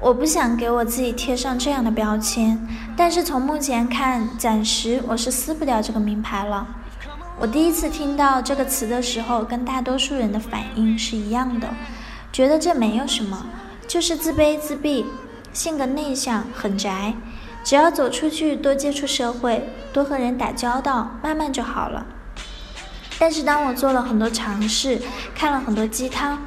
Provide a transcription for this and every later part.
我不想给我自己贴上这样的标签，但是从目前看，暂时我是撕不掉这个名牌了。我第一次听到这个词的时候，跟大多数人的反应是一样的，觉得这没有什么，就是自卑自闭，性格内向，很宅，只要走出去，多接触社会，多和人打交道，慢慢就好了。但是当我做了很多尝试，看了很多鸡汤。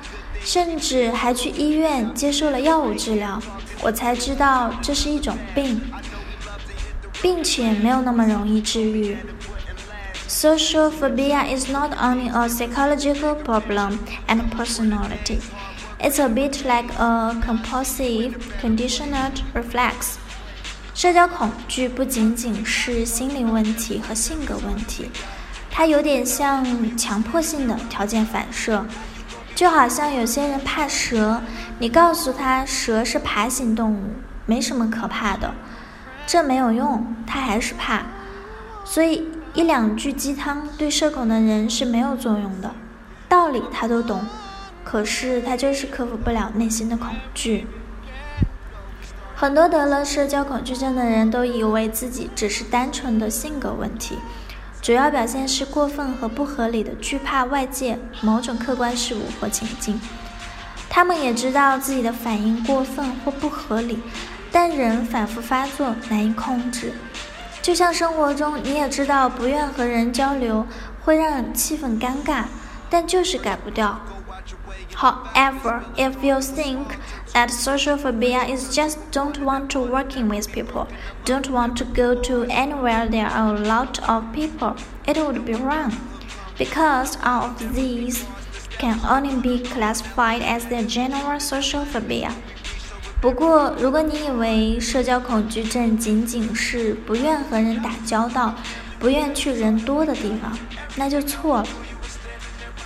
甚至还去医院接受了药物治疗，我才知道这是一种病，并且没有那么容易治愈。Social phobia is not only a psychological problem and personality; it's a bit like a compulsive conditioned reflex. 社交恐惧不仅仅是心理问题和性格问题，它有点像强迫性的条件反射。就好像有些人怕蛇，你告诉他蛇是爬行动物，没什么可怕的，这没有用，他还是怕。所以一两句鸡汤对社恐的人是没有作用的，道理他都懂，可是他就是克服不了内心的恐惧。很多得了社交恐惧症的人都以为自己只是单纯的性格问题。主要表现是过分和不合理的惧怕外界某种客观事物或情境。他们也知道自己的反应过分或不合理，但人反复发作，难以控制。就像生活中，你也知道不愿和人交流会让气氛尴尬，但就是改不掉。However, if you think that social phobia is just don't want to working with people, don't want to go to anywhere there are a lot of people, it would be wrong. Because all of these can only be classified as the general social phobia. 不过，如果你以为社交恐惧症仅仅是不愿和人打交道、不愿去人多的地方，那就错了。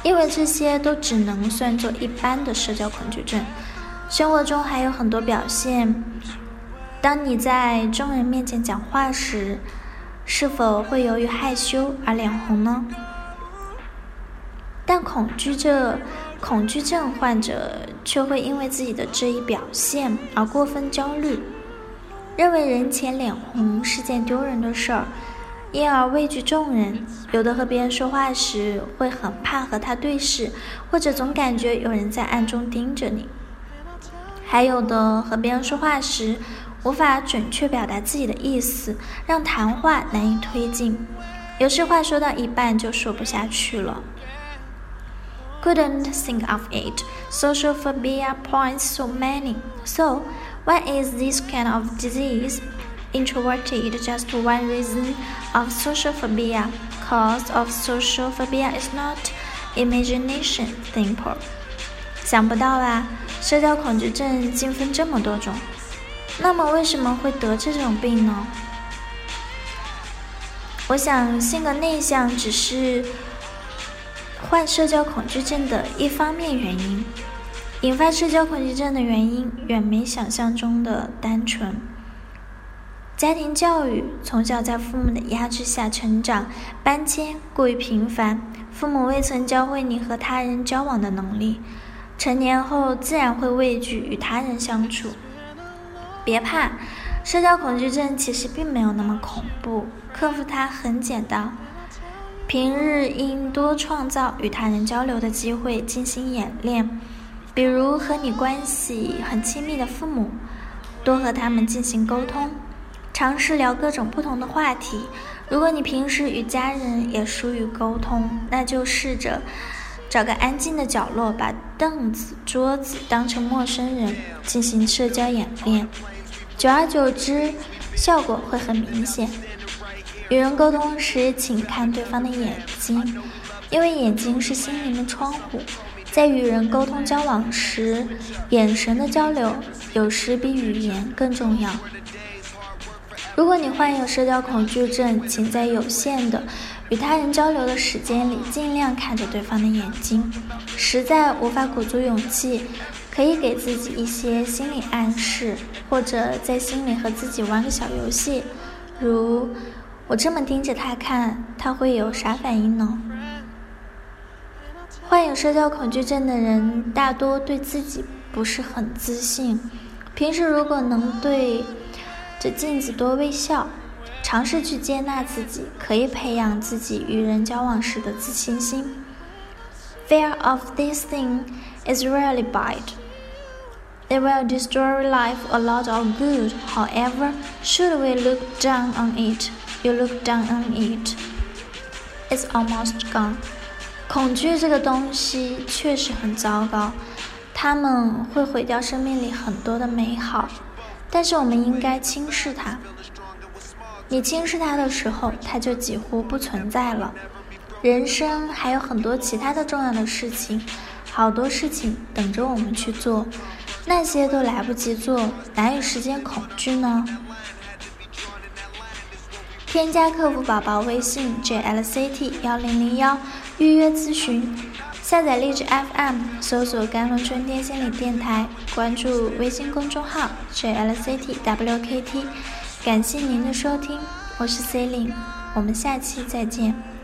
因为这些都只能算作一般的社交恐惧症，生活中还有很多表现。当你在众人面前讲话时，是否会由于害羞而脸红呢？但恐惧症恐惧症患者却会因为自己的这一表现而过分焦虑，认为人前脸红是件丢人的事儿。因而畏惧众人，有的和别人说话时会很怕和他对视，或者总感觉有人在暗中盯着你；还有的和别人说话时无法准确表达自己的意思，让谈话难以推进，有时话说到一半就说不下去了。Couldn't think of it. Social phobia points so many. So, what is this kind of disease? Introverted just one reason of social phobia. Cause of social phobia is not imagination simple. 想不到吧？社交恐惧症竟分这么多种。那么为什么会得这种病呢？我想，性格内向只是患社交恐惧症的一方面原因。引发社交恐惧症的原因远没想象中的单纯。家庭教育，从小在父母的压制下成长，搬迁过于频繁，父母未曾教会你和他人交往的能力，成年后自然会畏惧与他人相处。别怕，社交恐惧症其实并没有那么恐怖，克服它很简单。平日应多创造与他人交流的机会进行演练，比如和你关系很亲密的父母，多和他们进行沟通。尝试聊各种不同的话题。如果你平时与家人也疏于沟通，那就试着找个安静的角落，把凳子、桌子当成陌生人进行社交演练。久而久之，效果会很明显。与人沟通时，请看对方的眼睛，因为眼睛是心灵的窗户。在与人沟通交往时，眼神的交流有时比语言更重要。如果你患有社交恐惧症，请在有限的与他人交流的时间里，尽量看着对方的眼睛。实在无法鼓足勇气，可以给自己一些心理暗示，或者在心里和自己玩个小游戏，如“我这么盯着他看，他会有啥反应呢？”患有社交恐惧症的人大多对自己不是很自信，平时如果能对。着镜子多微笑，尝试去接纳自己，可以培养自己与人交往时的自信心。Fear of this thing is really bad. It will destroy life a lot of good. However, should we look down on it, you look down on it. It's almost gone. 恐惧这个东西确实很糟糕，它们会毁掉生命里很多的美好。但是我们应该轻视它。你轻视它的时候，它就几乎不存在了。人生还有很多其他的重要的事情，好多事情等着我们去做，那些都来不及做，哪有时间恐惧呢？添加客服宝宝微信 jlct 幺零零幺，预约咨询。下载荔枝 FM，搜索“甘露春天心理电台”，关注微信公众号 “jlctwkt”。感谢您的收听，我是 C e l i n e 我们下期再见。